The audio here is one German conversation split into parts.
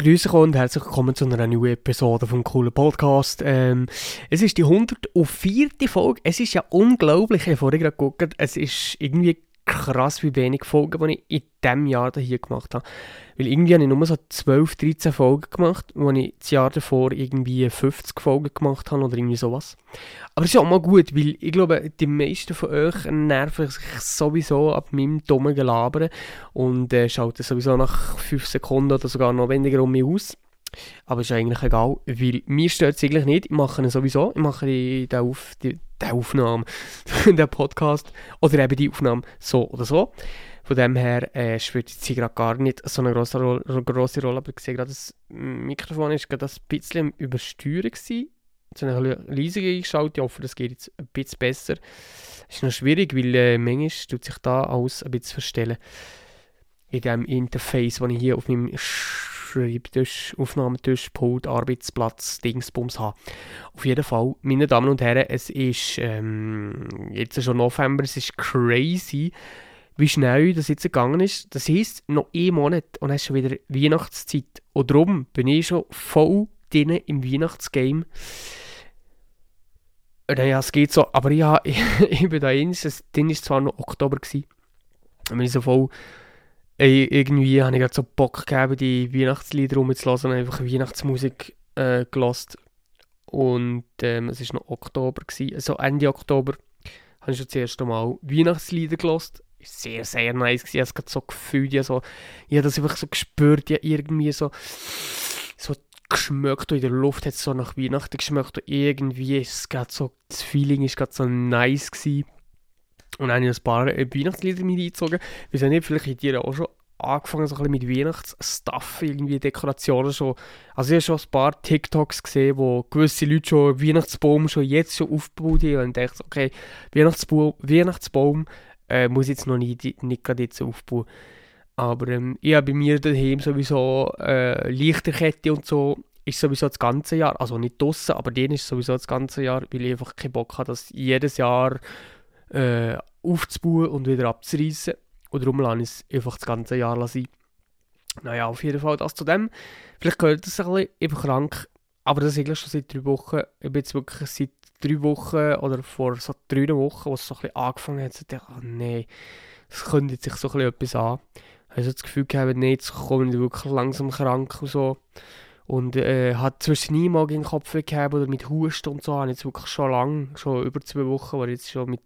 Grüße und herzlich willkommen zu einer neuen Episode vom coolen Podcast. Ähm, es ist die 104. Folge. Es ist ja unglaublich, ich habe vorhin gerade geguckt, es ist irgendwie krass, wie wenig Folgen, die ich in diesem Jahr hier gemacht habe. Weil irgendwie habe ich nur so 12, 13 Folgen gemacht, wo ich das Jahr davor irgendwie 50 Folgen gemacht habe oder irgendwie sowas. Aber es ist auch mal gut, weil ich glaube, die meisten von euch nerven sich sowieso ab meinem dummen Gelabern und äh, schalten sowieso nach 5 Sekunden oder sogar noch weniger um mich aus. Aber ist eigentlich egal, weil mir stört es eigentlich nicht. Ich mache es sowieso. Ich mache die, Auf, die, die Aufnahme, den Podcast oder eben die Aufnahme so oder so. Von dem her äh, spielt sie gerade gar nicht so eine grosse, Ro grosse Rolle. Aber ich sehe gerade, das Mikrofon ist gerade ein bisschen übersteuern gewesen. Jetzt habe ich ein leise eingeschaltet. Ich hoffe, das geht jetzt ein bisschen besser. Es ist noch schwierig, weil äh, manchmal tut sich da alles ein bisschen verstellen. In dem Interface, das ich hier auf meinem Schreibtisch, Aufnahmetisch, Pult, Arbeitsplatz, Dingsbums habe. Auf jeden Fall, meine Damen und Herren, es ist ähm, jetzt schon November, es ist crazy, wie schnell das jetzt gegangen ist. Das heisst, noch einen Monat und ist schon wieder Weihnachtszeit. Und darum bin ich schon voll drin im Weihnachtsgame. Naja, es geht so, aber ja, ich, ich bin da eins, dann war zwar noch Oktober, gewesen, bin ich so voll Ey, irgendwie habe ich so Bock gegeben, die Weihnachtslieder rumzulassen und einfach Weihnachtsmusik äh, gelassen. Und ähm, es war noch Oktober, gewesen. also Ende Oktober, habe ich schon das erste Mal Weihnachtslieder gelassen. Sehr, sehr nice gewesen. Ich habe es so gefühlt, ich habe, das einfach so gespürt, ja irgendwie so, so geschmeckt in der Luft, hat es so nach Weihnachten geschmeckt und irgendwie ist es so, das Feeling ist gerade so nice gewesen. Und dann habe ich ein paar äh, Weihnachtslieder mit eingezogen. Wir sind nicht, vielleicht in dir auch schon angefangen, so ein mit Weihnachtsstuff, irgendwie Dekorationen schon. Also ich habe schon ein paar TikToks gesehen, wo gewisse Leute schon Weihnachtsbaum schon jetzt schon aufgebaut haben und dachte, okay, Weihnachtsbaum, Weihnachtsbaum äh, muss jetzt noch nicht, nicht gerade jetzt aufbauen. Aber ähm, ich habe bei mir daheim sowieso äh, Lichterkette und so ist sowieso das ganze Jahr, also nicht draussen, aber den ist sowieso das ganze Jahr, weil ich einfach keinen Bock habe, dass jedes Jahr äh, aufzubauen und wieder abzureißen. Und darum lasse ich es einfach das ganze Jahr sein. Naja, auf jeden Fall das zu dem. Vielleicht gehört das ein bisschen, ich bin krank, aber das ist eigentlich schon seit drei Wochen. Ich bin jetzt wirklich seit drei Wochen oder vor so drei Wochen, wo es so ein bisschen angefangen hat, dachte ich, oh nein, das könnte sich so ein bisschen etwas an. Ich habe so das Gefühl gehabt, nee, jetzt komme ich wirklich langsam krank und so. Und äh, hat zwischen nie mal in den Kopf gehabt oder mit Husten und so, habe ich jetzt wirklich schon lange, schon über zwei Wochen, weil ich jetzt schon mit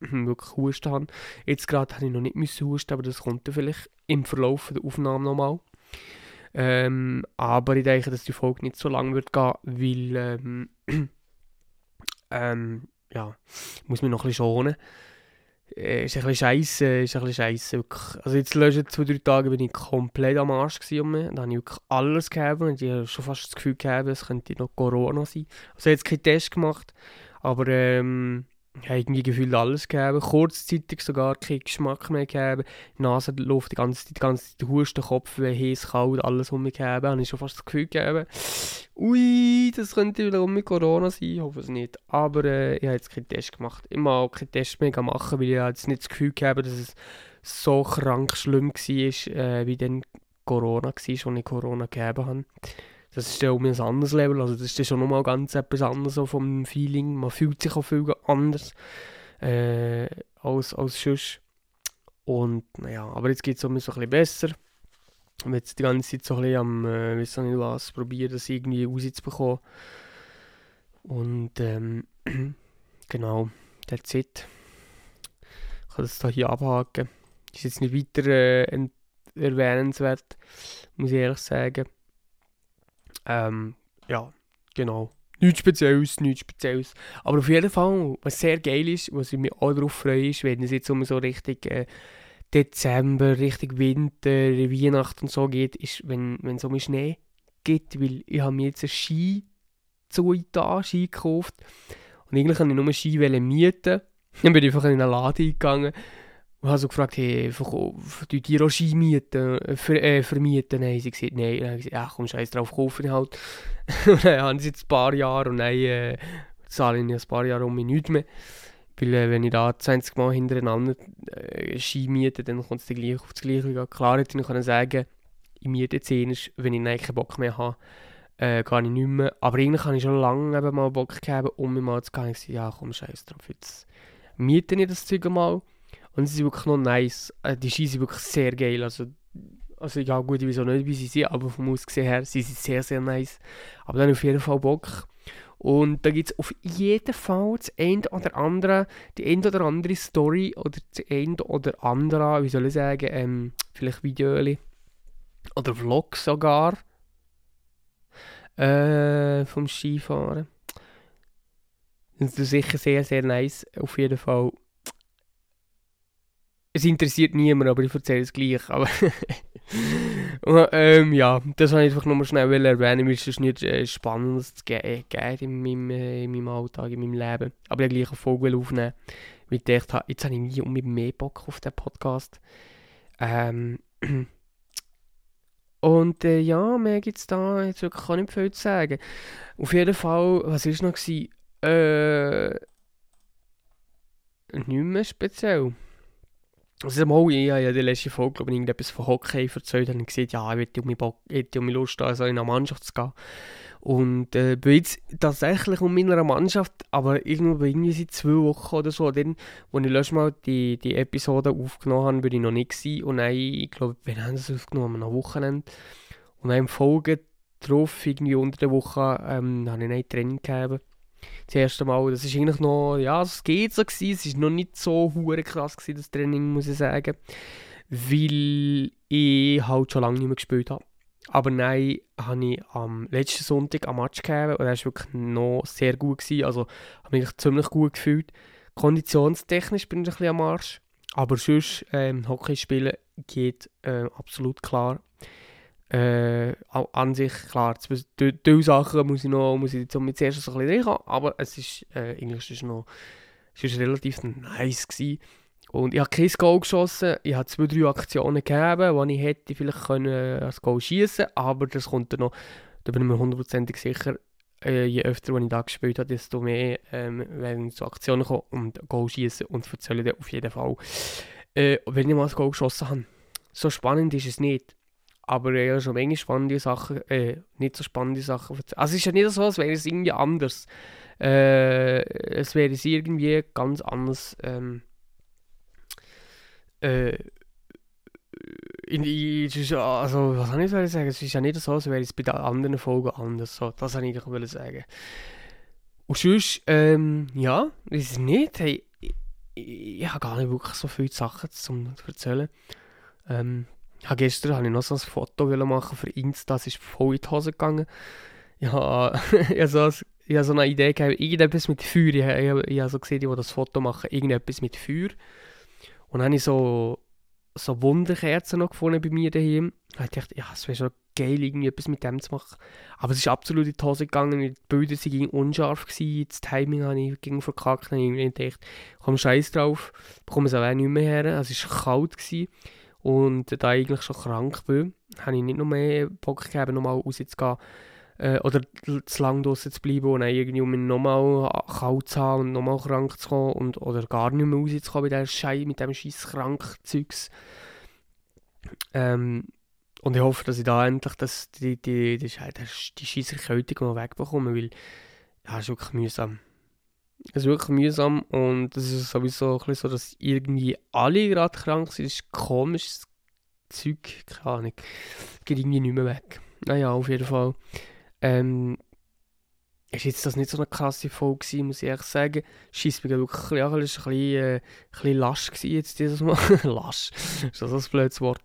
wirklich Husten habe. Jetzt gerade habe ich noch nicht müssen husten, aber das kommt dann vielleicht im Verlauf der Aufnahme nochmal. Ähm, aber ich denke, dass die Folge nicht so lang wird gehen, weil ähm, ähm, ja, ich muss mich noch ein bisschen schonen. Äh, ist ein bisschen scheiße, ist ein bisschen scheiße. Also jetzt letzten zwei, drei Tage bin ich komplett am Arsch gewesen. Da habe ich wirklich alles gegeben und ich habe schon fast das Gefühl gehabt, es könnte noch Corona sein. Also jetzt keinen Test gemacht, aber ähm, ich habe irgendwie gefühlt alles gegeben, kurzzeitig sogar keinen Geschmack mehr gegeben, Nasenluft die ganze Zeit, die ganze Zeit Husten, Kopf, heiß, kalt, alles um mich gegeben, habe ich schon fast das Gefühl gegeben, ui, das könnte wiederum mit Corona sein, ich hoffe es nicht, aber äh, ich habe jetzt keinen Test gemacht, ich mag auch keinen Test mehr machen, weil ich jetzt nicht das Gefühl gegeben dass es so krank schlimm war, äh, wie dann Corona war, als ich Corona gegeben habe. Das ist ja um ein anderes Level, also das ist ja schon nochmal ganz etwas anderes so vom Feeling. Man fühlt sich auch viel anders äh, als, als sonst. Und naja, aber jetzt geht es um ein bisschen besser. Ich habe jetzt die ganze Zeit so ein bisschen am, äh, weiß nicht was, probieren, das irgendwie rauszubekommen. Und ähm, genau, that's it. Ich kann das hier abhaken. Ist jetzt nicht weiter äh, erwähnenswert, muss ich ehrlich sagen. Ähm, ja, genau. Nichts Spezielles, nichts Spezielles. Aber auf jeden Fall, was sehr geil ist, was ich mich auch darauf freue, ist, wenn es jetzt um so richtig äh, Dezember, richtig Winter, Weihnachten und so geht, ist, wenn, wenn es um Schnee geht, weil ich habe mir jetzt einen Ski zu da, Ski gekauft und eigentlich wollte ich nur Ski mieten. Dann bin ich einfach in einen Laden gegangen und habe so gefragt, hey, die dir auch Ski mieten, für, äh, vermieten? Nein, sie gesagt, nein. Dann habe ich gesagt, ja komm, scheiß drauf, kaufen halt. und dann haben sie jetzt ein paar Jahre und dann äh, zahle ich ein paar Jahre um mich nichts mehr. Weil äh, wenn ich da 20 Mal hintereinander äh, Ski miete, dann kommt es gleich auf das Gleiche. Klar hätte ich können sagen, in mir drin ist, wenn ich dann keinen Bock mehr habe, äh, gar nicht mehr. Aber eigentlich habe ich schon lange eben mal Bock gehabt, um mir mal zu gehen. Ich gesagt, ja komm, scheiß drauf, jetzt miete ich das Zeug mal. Und sie sind wirklich noch nice. Äh, die Ski sind wirklich sehr geil. Also, also ja gut, ich weiß auch nicht, wie sie sind, aber vom Aussehen her, sie sind sehr, sehr nice. Aber dann auf jeden Fall Bock. Und da gibt es auf jeden Fall das eine oder andere, die eine oder andere Story oder das eine oder andere, wie soll ich sagen, ähm, vielleicht Videos oder Vlogs sogar äh, vom Skifahren. Das ist sicher sehr, sehr nice, auf jeden Fall. Es interessiert niemand, aber ich erzähle es gleich. Aber ähm, ja, das wollte ich einfach nur schnell erwähnen, weil es ist nicht äh, Spannendes zu geben in meinem, äh, in meinem Alltag, in meinem Leben. Aber ich gleich eine Folge aufnehmen, weil ich dachte, jetzt habe ich nie um mehr Bock auf den Podcast. Ähm, und äh, ja, mehr gibt es da jetzt wirklich nicht viel zu sagen. Auf jeden Fall, was war noch? Äh, nicht mehr speziell. Also mal, ich habe ja die letzte Folge, glaube ich, irgendetwas von Hockey erzählt und gesagt, ja, ich hätte um mich, um mich Lust, also in eine Mannschaft zu gehen. Und äh, bin jetzt tatsächlich um meiner Mannschaft, aber irgendwo irgendwie seit zwei Wochen oder so, dann, wo ich letztes Mal die, die Episode aufgenommen habe, bin ich noch nicht gewesen. Und dann, ich glaube, wir haben das aufgenommen am Wochenende. Und dann im Folge drauf, irgendwie unter der Woche, ähm, habe ich ein Training gegeben das erste Mal. Das ist eigentlich noch, ja, es geht so gewesen. Es ist noch nicht so hure krass gewesen, das Training, muss ich sagen. Weil ich halt schon lange nicht mehr gespielt habe. Aber nein, habe ich am letzten Sonntag am Match gegeben und er war wirklich noch sehr gut. Gewesen. Also habe mich ziemlich gut gefühlt. Konditionstechnisch bin ich ein bisschen am Arsch. Aber sonst, ähm, Hockey spielen geht äh, absolut klar. Äh, an sich, klar, diese Sachen muss ich noch, muss ich jetzt zuerst so ein bisschen reinkommen, aber es ist, äh, Englisch ist noch, es ist relativ nice gewesen. Und ich habe kein Goal geschossen, ich habe zwei, drei Aktionen gegeben, die ich hätte vielleicht können als Goal schießen aber das kommt dann noch, da bin ich mir hundertprozentig sicher, äh, je öfter ich da gespielt habe, desto mehr ähm, werden so Aktionen kommen und Goal schießen und erzähle dir auf jeden Fall, äh, wenn ich mal ein Goal geschossen habe. So spannend ist es nicht aber eher schon wenig spannende Sachen, äh, nicht so spannende Sachen erzählen. Also es ist ja nicht so, als wäre es irgendwie anders. Äh, es wäre es irgendwie ganz anders. Ähm, äh, in die, also, was soll ich sagen? Es ist ja nicht so, als wäre es bei den anderen Folgen anders. So, das wollte ich eigentlich sagen. Und sonst, ähm, ja, ist es nicht. Hey, ich, ich, ich habe gar nicht wirklich so viele Sachen zum erzählen. Ähm, ja, gestern habe ich noch so ein Foto machen für Insta, das ist voll in die Hose gegangen. Ja, ich habe so, ich eine Idee gehabt, irgendetwas mit Feuer. Ich, ich, ich habe so gesehen, die, das Foto machen, irgendetwas mit Feuer. Und dann habe ich so, so Wunderkerzen noch gefunden bei mir daheim. Da dachte ich, ja, es wäre schon geil, irgendwie etwas mit dem zu machen. Aber es ist absolut in die Hose gegangen, die Bilder waren unscharf, gewesen, das Timing habe ich gegen verkackt. Dann habe ich gedacht, komm, scheiß drauf, bekomme es auch nicht mehr her. Es war kalt. Gewesen. Und da ich eigentlich schon krank bin, habe ich nicht noch mehr Bock gegeben, nochmal rauszugehen. Äh, oder zu lange draußen zu bleiben und dann irgendwie um nochmal kalt zu haben und nochmal krank zu kommen und, oder gar nicht mehr rauszukommen bei Schei, mit dem scheiß Krankzeugs. Ähm, und ich hoffe, dass ich da endlich das, die, die, die, die, die scheiß Erkältung mal wegbekomme, weil ja, es ist wirklich mühsam. Es ist wirklich mühsam und es ist sowieso ein so, dass irgendwie alle gerade krank sind. Das ist komisches Zeug, keine Ahnung. Geht irgendwie nicht mehr weg. Naja, auf jeden Fall. Ähm, ist jetzt das nicht so eine krasse Folge gewesen, muss ich ehrlich sagen. Scheiss mich wirklich ja, ein bisschen, äh, ein bisschen lasch gewesen jetzt dieses Mal. lasch, ist das ein blödes Wort.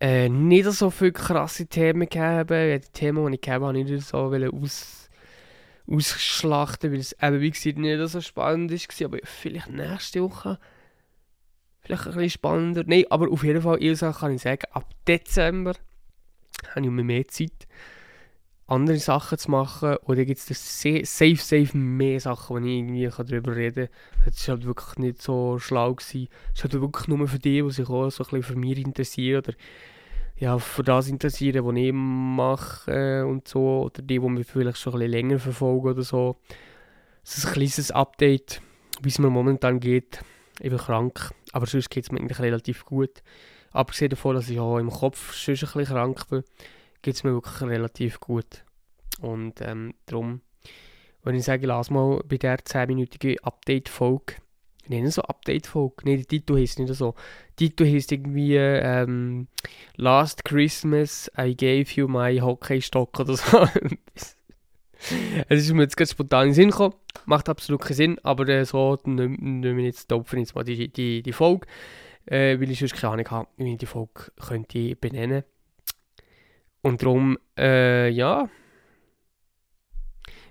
Äh, nicht so viele krasse Themen gegeben. Die Themen, die ich gegeben habe, nicht so aus ausschlachten, weil es eben, wie gesagt, nicht so spannend war. Aber vielleicht nächste Woche vielleicht ein bisschen spannender. Nein, aber auf jeden Fall, Ilsa kann ich sagen, ab Dezember habe ich mehr Zeit, andere Sachen zu machen. Oder gibt es safe, safe mehr Sachen, die ich irgendwie darüber reden kann. Das war halt wirklich nicht so schlau. Es ist halt wirklich nur für die, die sich auch so ein bisschen für mich interessieren. Oder ja, für das interessieren, was ich mache äh, und so, oder die, die mich vielleicht schon ein bisschen länger verfolgen oder so. Das ist ein kleines Update, wie es mir momentan geht. Ich bin krank, aber sonst geht es mir eigentlich relativ gut. abgesehen davon, dass ich auch im Kopf schon ein bisschen krank bin, geht es mir wirklich relativ gut. Und ähm, darum, wenn ich sage, lass mal bei der 10-minütigen Update-Folge, ich nenne so Update-Folge, nein, der Titel heisst nicht so. Der Titel heisst irgendwie ähm, Last Christmas I gave you my Hockey-Stock oder so. es ist mir jetzt ganz spontan in den Sinn gekommen, macht absolut keinen Sinn, aber äh, so nehmen wir jetzt, opfern jetzt mal die, die, die Folge, äh, weil ich sonst keine Ahnung habe, wie ich die Folge könnte benennen Und darum, äh, ja,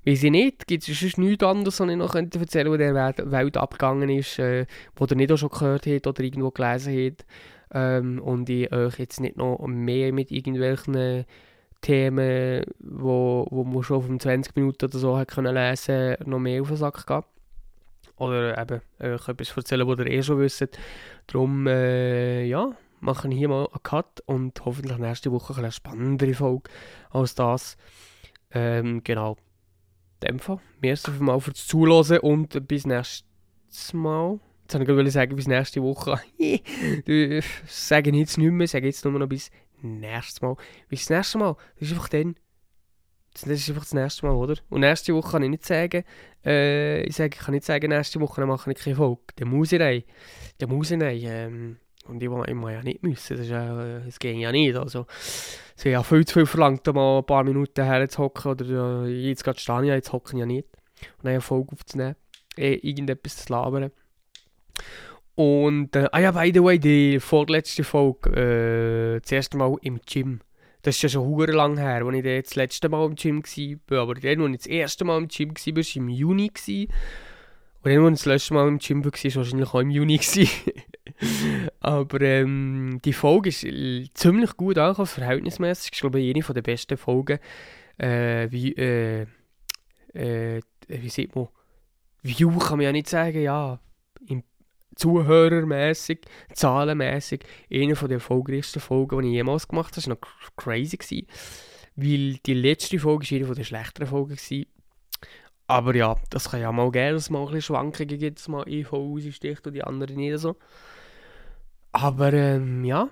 Weiß ich nicht, gibt es sonst nichts anderes, was ich noch erzählen könnte, was in der Welt abgegangen ist, äh, wo ihr nicht auch schon gehört habt oder irgendwo gelesen habt. Ähm, und ich euch jetzt nicht noch mehr mit irgendwelchen Themen, wo, wo man schon von 20 Minuten oder so hat können lesen noch mehr auf den Sack gehen. Oder eben euch etwas erzählen, was ihr eh schon wisst. Darum, äh, ja, machen hier mal einen Cut und hoffentlich nächste Woche eine spannendere Folge als das. Ähm, genau dem Fall. Merci mal fürs Zuhören und bis nächstes Mal. Jetzt wollte ich gerade sagen, bis nächste Woche. du sage jetzt nicht mehr, sage jetzt nur noch bis nächstes Mal. Bis das nächste Mal. Das ist einfach dann. Das ist einfach das nächste Mal, oder? Und nächste Woche kann ich nicht sagen, äh, ich, sage, ich kann nicht sagen, nächste Woche mache ich keine Folge. Der muss ich rein. Der muss ich rein. Ähm, und ich, ich muss ja nicht müssen, ist ja, das geht ja nicht. Also, es wäre ja viel zu viel verlangt, mal ein paar Minuten herzuhocken. Oder äh, jetzt gerade stehe ich jetzt hocken ja nicht. Und eine Folge aufzunehmen, eh, irgendetwas zu labern. Und, äh, ah ja, by the way, die vorletzte Folge, äh, das erste Mal im Gym. Das ist ja schon hure lang her, als ich das letzte Mal im Gym war. Aber dann, als ich das erste Mal im Gym war, war es im Juni. Und dann, als ich das letzte Mal im Gym war, war es wahrscheinlich auch im Juni. Aber ähm, die Folge ist ziemlich gut angekommen, verhältnismäßig. Ich glaube, eine der besten Folgen, äh, wie, äh, äh, wie sieht man, View kann man ja nicht sagen, ja, im Zuhörermäßig, zahlenmäßig, eine der erfolgreichsten Folgen, die ich jemals gemacht habe. Das war noch crazy. Gewesen, weil die letzte Folge war eine der schlechteren Folgen. Gewesen. Aber ja, das kann ja mal geben, dass es mal ein bisschen Schwankungen gibt, dass mal eine Folge raussticht und die andere nicht so. Aber ähm, ja,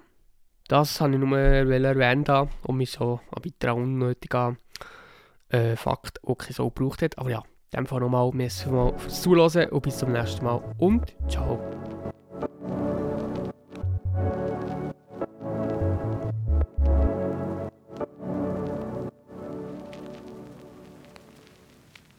das habe ich nur erwähnt und mich so ein weiterer unnötiger äh, Fakt, der okay so gebraucht hat. Aber ja, in dem Fall nochmal, merci fürs Zuhören und bis zum nächsten Mal und ciao.